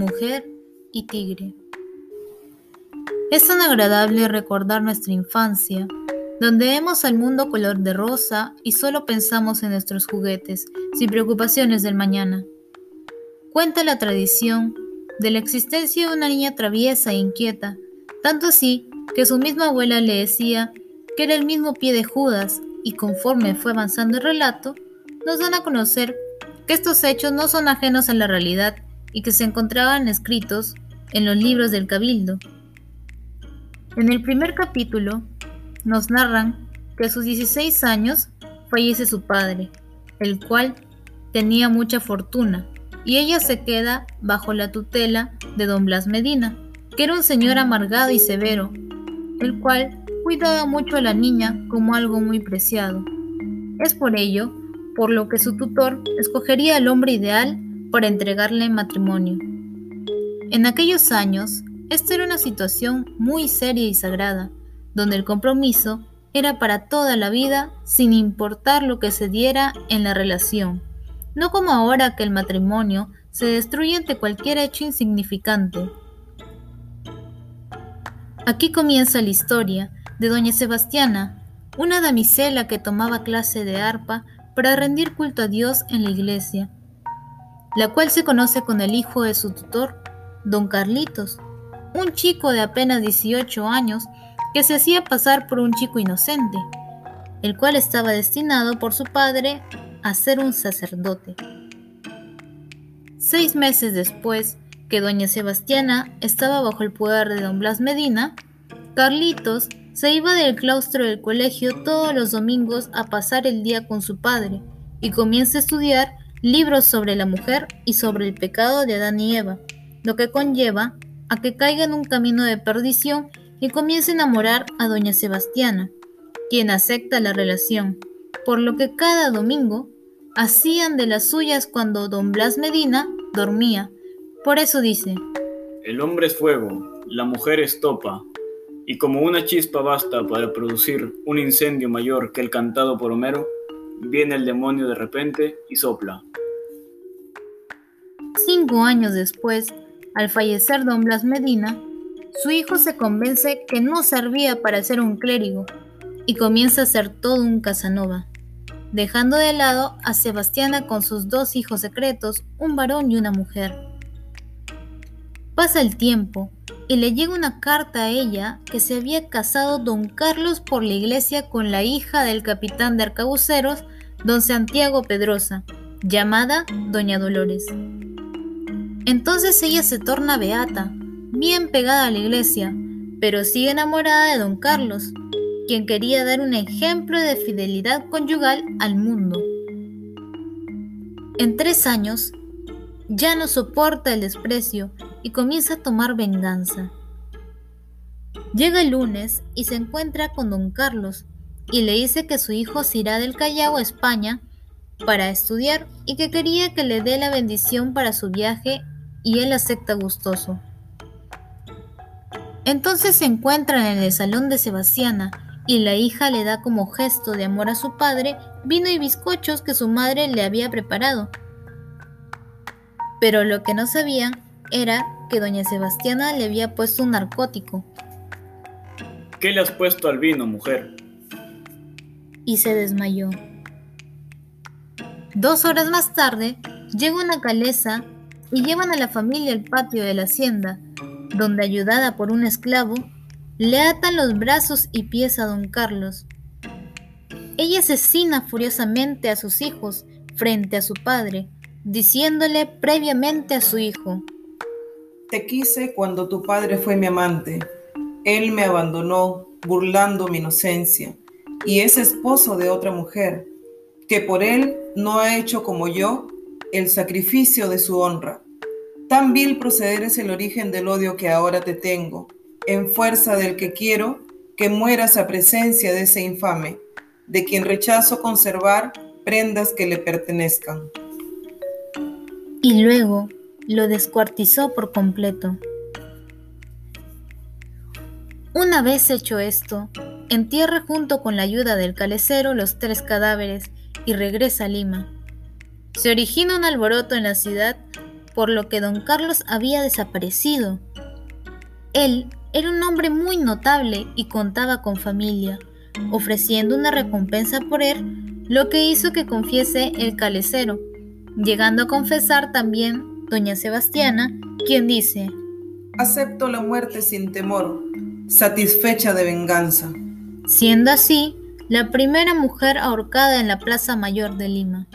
mujer y tigre. Es tan agradable recordar nuestra infancia, donde vemos al mundo color de rosa y solo pensamos en nuestros juguetes, sin preocupaciones del mañana. Cuenta la tradición de la existencia de una niña traviesa e inquieta, tanto así que su misma abuela le decía que era el mismo pie de Judas, y conforme fue avanzando el relato, nos dan a conocer que estos hechos no son ajenos a la realidad y que se encontraban escritos en los libros del Cabildo. En el primer capítulo nos narran que a sus 16 años fallece su padre, el cual tenía mucha fortuna, y ella se queda bajo la tutela de don Blas Medina, que era un señor amargado y severo, el cual cuidaba mucho a la niña como algo muy preciado. Es por ello por lo que su tutor escogería al hombre ideal para entregarle matrimonio. En aquellos años, esta era una situación muy seria y sagrada, donde el compromiso era para toda la vida sin importar lo que se diera en la relación, no como ahora que el matrimonio se destruye ante cualquier hecho insignificante. Aquí comienza la historia de doña Sebastiana, una damisela que tomaba clase de arpa para rendir culto a Dios en la iglesia, la cual se conoce con el hijo de su tutor, don Carlitos, un chico de apenas 18 años que se hacía pasar por un chico inocente, el cual estaba destinado por su padre a ser un sacerdote. Seis meses después que doña Sebastiana estaba bajo el poder de don Blas Medina, Carlitos se iba del claustro del colegio todos los domingos a pasar el día con su padre y comienza a estudiar libros sobre la mujer y sobre el pecado de Adán y Eva, lo que conlleva a que caiga en un camino de perdición y comience a enamorar a doña Sebastiana, quien acepta la relación, por lo que cada domingo hacían de las suyas cuando don Blas Medina dormía. Por eso dice, El hombre es fuego, la mujer es topa, y como una chispa basta para producir un incendio mayor que el cantado por Homero, viene el demonio de repente y sopla. Cinco años después, al fallecer don Blas Medina, su hijo se convence que no servía para ser un clérigo y comienza a ser todo un Casanova, dejando de lado a Sebastiana con sus dos hijos secretos, un varón y una mujer. Pasa el tiempo y le llega una carta a ella que se había casado don Carlos por la iglesia con la hija del capitán de arcabuceros, don Santiago Pedrosa, llamada doña Dolores. Entonces ella se torna beata, bien pegada a la iglesia, pero sigue enamorada de don Carlos, quien quería dar un ejemplo de fidelidad conyugal al mundo. En tres años, ya no soporta el desprecio y comienza a tomar venganza. Llega el lunes y se encuentra con don Carlos y le dice que su hijo se irá del Callao a España para estudiar y que quería que le dé la bendición para su viaje y él acepta gustoso. Entonces se encuentran en el salón de Sebastiana y la hija le da como gesto de amor a su padre vino y bizcochos que su madre le había preparado. Pero lo que no sabían era que doña Sebastiana le había puesto un narcótico. ¿Qué le has puesto al vino, mujer? Y se desmayó. Dos horas más tarde, llega una caleza y llevan a la familia al patio de la hacienda, donde ayudada por un esclavo, le atan los brazos y pies a don Carlos. Ella asesina furiosamente a sus hijos frente a su padre, diciéndole previamente a su hijo, te quise cuando tu padre fue mi amante. Él me abandonó burlando mi inocencia y es esposo de otra mujer, que por él no ha hecho como yo el sacrificio de su honra. Tan vil proceder es el origen del odio que ahora te tengo, en fuerza del que quiero que mueras a presencia de ese infame, de quien rechazo conservar prendas que le pertenezcan. Y luego, lo descuartizó por completo. Una vez hecho esto, entierra junto con la ayuda del calecero los tres cadáveres y regresa a Lima. Se origina un alboroto en la ciudad por lo que don Carlos había desaparecido. Él era un hombre muy notable y contaba con familia, ofreciendo una recompensa por él, lo que hizo que confiese el calecero, llegando a confesar también doña Sebastiana, quien dice, Acepto la muerte sin temor, satisfecha de venganza. Siendo así, la primera mujer ahorcada en la Plaza Mayor de Lima.